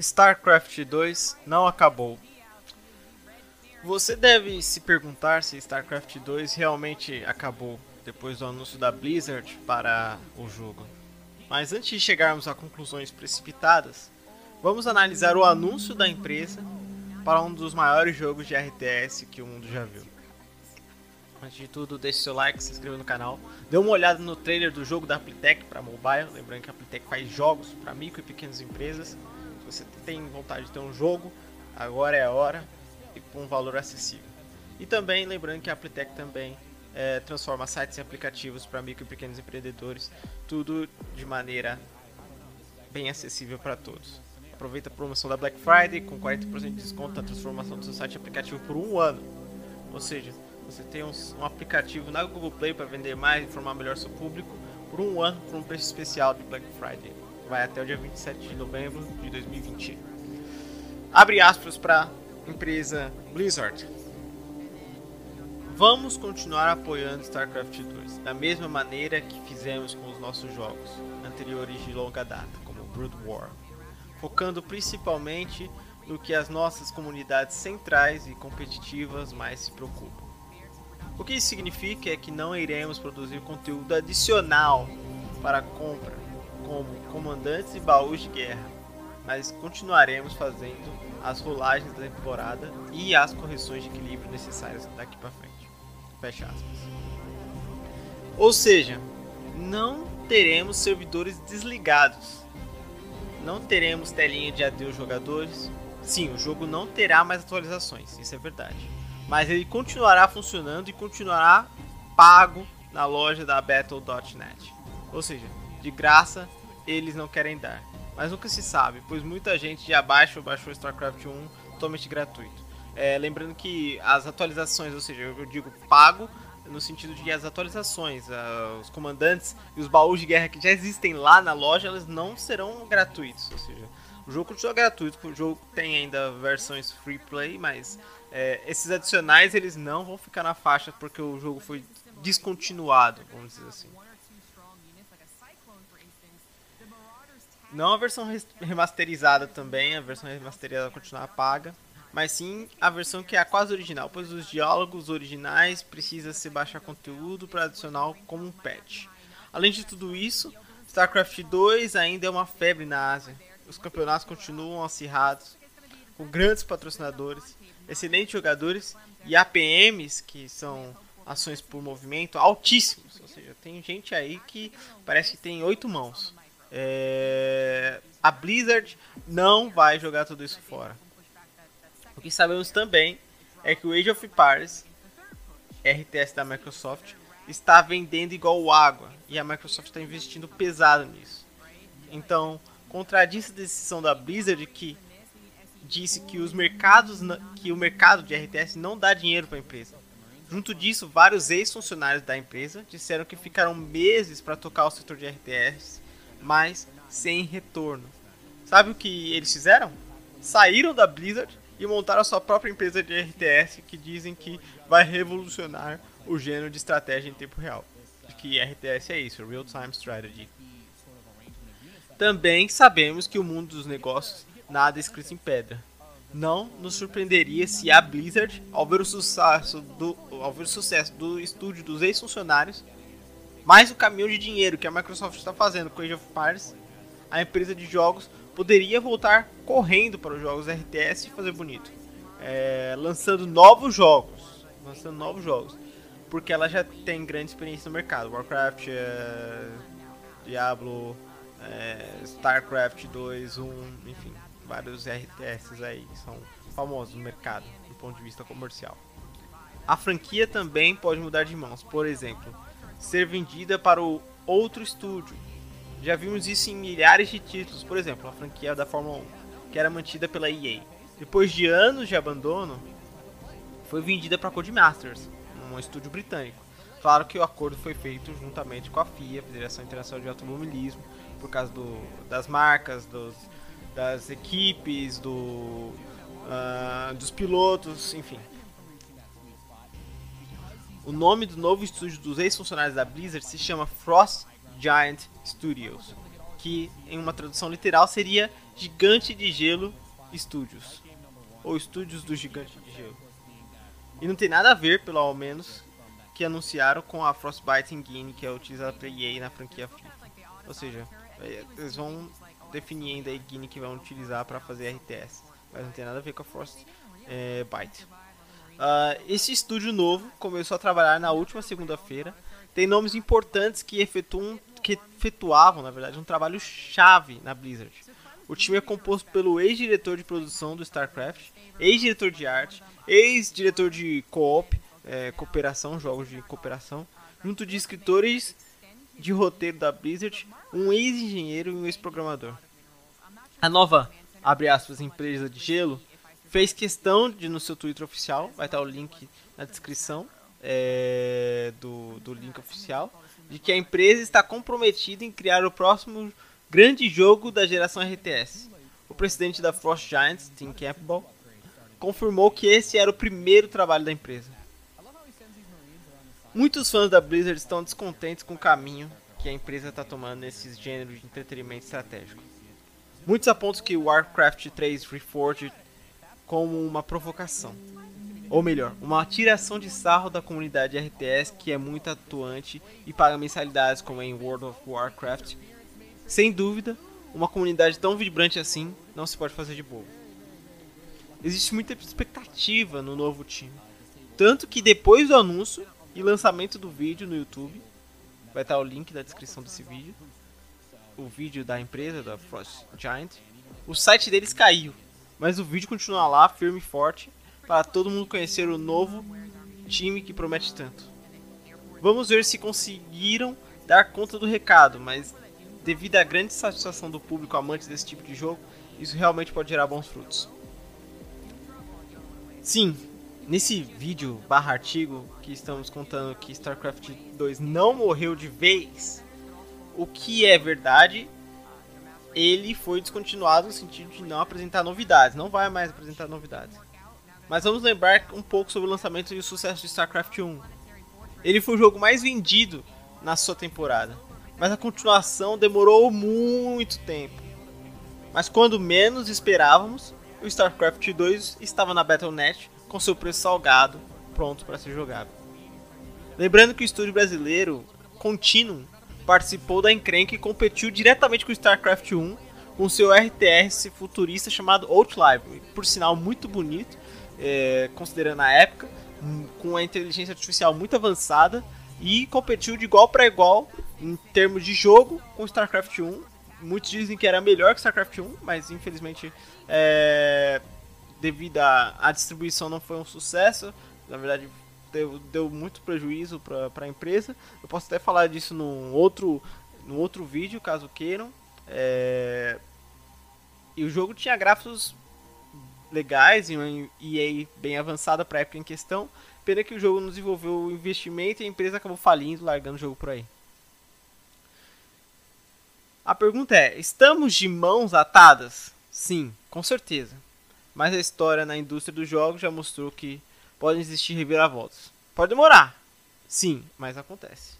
StarCraft 2 não acabou. Você deve se perguntar se StarCraft 2 realmente acabou depois do anúncio da Blizzard para o jogo. Mas antes de chegarmos a conclusões precipitadas, vamos analisar o anúncio da empresa para um dos maiores jogos de RTS que o mundo já viu. Antes de tudo, deixe seu like, se inscreva no canal. Dê uma olhada no trailer do jogo da Aptech para mobile. Lembrando que a Aptech faz jogos para micro e pequenas empresas. Você tem vontade de ter um jogo, agora é a hora e com um valor acessível. E também lembrando que a Aptech também é, transforma sites e aplicativos para micro e pequenos empreendedores, tudo de maneira bem acessível para todos. Aproveita a promoção da Black Friday com 40% de desconto na transformação do seu site e aplicativo por um ano. Ou seja, você tem um, um aplicativo na Google Play para vender mais, informar melhor seu público por um ano por um preço especial de Black Friday. Vai até o dia 27 de novembro de 2020. Abre aspas para empresa Blizzard. Vamos continuar apoiando StarCraft 2 da mesma maneira que fizemos com os nossos jogos anteriores de longa data, como Brood War, focando principalmente no que as nossas comunidades centrais e competitivas mais se preocupam. O que isso significa é que não iremos produzir conteúdo adicional para compra, como comandantes e baús de guerra, mas continuaremos fazendo as rolagens da temporada e as correções de equilíbrio necessárias daqui para frente. Fecha aspas. Ou seja, não teremos servidores desligados. Não teremos telinha de adeus jogadores. Sim, o jogo não terá mais atualizações, isso é verdade mas ele continuará funcionando e continuará pago na loja da Battle.net. Ou seja, de graça eles não querem dar. Mas nunca se sabe, pois muita gente já baixa ou baixou StarCraft 1 totalmente gratuito. É, lembrando que as atualizações, ou seja, eu digo pago no sentido de as atualizações, uh, os comandantes e os baús de guerra que já existem lá na loja, eles não serão gratuitos. Ou seja, o jogo continua gratuito, o jogo tem ainda versões free play, mas é, esses adicionais eles não vão ficar na faixa porque o jogo foi descontinuado, vamos dizer assim. Não a versão remasterizada também, a versão remasterizada continuar paga, mas sim a versão que é a quase original, pois os diálogos originais precisa se baixar conteúdo para adicionar como um patch. Além de tudo isso, StarCraft 2 ainda é uma febre na Ásia. Os campeonatos continuam acirrados, com grandes patrocinadores excelentes jogadores e APMs, que são ações por movimento, altíssimos. Ou seja, tem gente aí que parece que tem oito mãos. É... A Blizzard não vai jogar tudo isso fora. O que sabemos também é que o Age of Empires, RTS da Microsoft, está vendendo igual água e a Microsoft está investindo pesado nisso. Então, contradiz a decisão da Blizzard que disse que os mercados que o mercado de RTS não dá dinheiro para a empresa. Junto disso, vários ex-funcionários da empresa disseram que ficaram meses para tocar o setor de RTS, mas sem retorno. Sabe o que eles fizeram? Saíram da Blizzard e montaram a sua própria empresa de RTS que dizem que vai revolucionar o gênero de estratégia em tempo real. Que RTS é isso, Real Time Strategy. Também sabemos que o mundo dos negócios nada escrito em pedra. Não nos surpreenderia se a Blizzard, ao ver o sucesso do, ao ver o sucesso do estúdio dos ex-funcionários, mais o caminhão de dinheiro que a Microsoft está fazendo com Age of Empires, a empresa de jogos poderia voltar correndo para os jogos RTS e fazer bonito, é, lançando novos jogos, lançando novos jogos, porque ela já tem grande experiência no mercado, Warcraft, é, Diablo, é, Starcraft 2, 1, enfim vários RTS aí que são famosos no mercado, do ponto de vista comercial. A franquia também pode mudar de mãos, por exemplo, ser vendida para o outro estúdio. Já vimos isso em milhares de títulos, por exemplo, a franquia da Fórmula 1, que era mantida pela EA. Depois de anos de abandono, foi vendida para a Codemasters, um estúdio britânico. Claro que o acordo foi feito juntamente com a FIA, Federação Internacional de Automobilismo, por causa do, das marcas, dos, das equipes, do, uh, dos pilotos, enfim. O nome do novo estúdio dos ex-funcionários da Blizzard se chama Frost Giant Studios. que em uma tradução literal seria Gigante de Gelo Studios, ou Estúdios do Gigante de Gelo. E não tem nada a ver, pelo menos, que anunciaram com a Frostbite Engine, que é utilizada pela EA na franquia FIFA. Ou seja, é, eles vão definir ainda a engine que vão utilizar para fazer RTS, mas não tem nada a ver com a Frostbite. É, uh, esse estúdio novo começou a trabalhar na última segunda-feira. Tem nomes importantes que efetuam que efetuavam, na verdade, um trabalho chave na Blizzard. O time é composto pelo ex-diretor de produção do StarCraft, ex-diretor de arte, ex-diretor de co-op, é, cooperação, jogos de cooperação, junto de escritores de roteiro da Blizzard, um ex-engenheiro e um ex-programador. A nova, abre aspas, empresa de gelo fez questão de no seu Twitter oficial, vai estar o link na descrição é, do, do link oficial, de que a empresa está comprometida em criar o próximo grande jogo da geração RTS. O presidente da Frost Giants, Tim Campbell, confirmou que esse era o primeiro trabalho da empresa. Muitos fãs da Blizzard estão descontentes com o caminho que a empresa está tomando nesses gêneros de entretenimento estratégico. Muitos apontam que Warcraft 3 Reforged como uma provocação ou melhor, uma tiração de sarro da comunidade RTS que é muito atuante e paga mensalidades como em World of Warcraft. Sem dúvida, uma comunidade tão vibrante assim não se pode fazer de bobo. Existe muita expectativa no novo time, tanto que depois do anúncio e lançamento do vídeo no YouTube, vai estar o link na descrição desse vídeo, o vídeo da empresa da Frost Giant, o site deles caiu, mas o vídeo continua lá firme e forte para todo mundo conhecer o novo time que promete tanto. Vamos ver se conseguiram dar conta do recado, mas devido à grande satisfação do público amante desse tipo de jogo, isso realmente pode gerar bons frutos. Sim, nesse vídeo barra artigo que estamos contando que StarCraft 2 não morreu de vez, o que é verdade, ele foi descontinuado no sentido de não apresentar novidades, não vai mais apresentar novidades. Mas vamos lembrar um pouco sobre o lançamento e o sucesso de StarCraft 1. Ele foi o jogo mais vendido na sua temporada, mas a continuação demorou muito tempo. Mas quando menos esperávamos, o StarCraft 2 estava na Battle.net com seu preço salgado, pronto para ser jogado. Lembrando que o estúdio brasileiro Continuum participou da encrenca e competiu diretamente com StarCraft 1 com seu RTS futurista chamado Outlive, por sinal muito bonito é, considerando a época, com a inteligência artificial muito avançada e competiu de igual para igual em termos de jogo com StarCraft 1. Muitos dizem que era melhor que StarCraft 1, mas infelizmente, é, devido à distribuição, não foi um sucesso. Na verdade, deu, deu muito prejuízo para a empresa. Eu posso até falar disso num outro, num outro vídeo, caso queiram. É, e o jogo tinha gráficos legais e uma EA bem avançada para a época em questão. Pena que o jogo não desenvolveu o investimento e a empresa acabou falindo, largando o jogo por aí. A pergunta é: estamos de mãos atadas? Sim, com certeza. Mas a história na indústria dos jogos já mostrou que podem existir reviravoltas. Pode demorar, sim, mas acontece.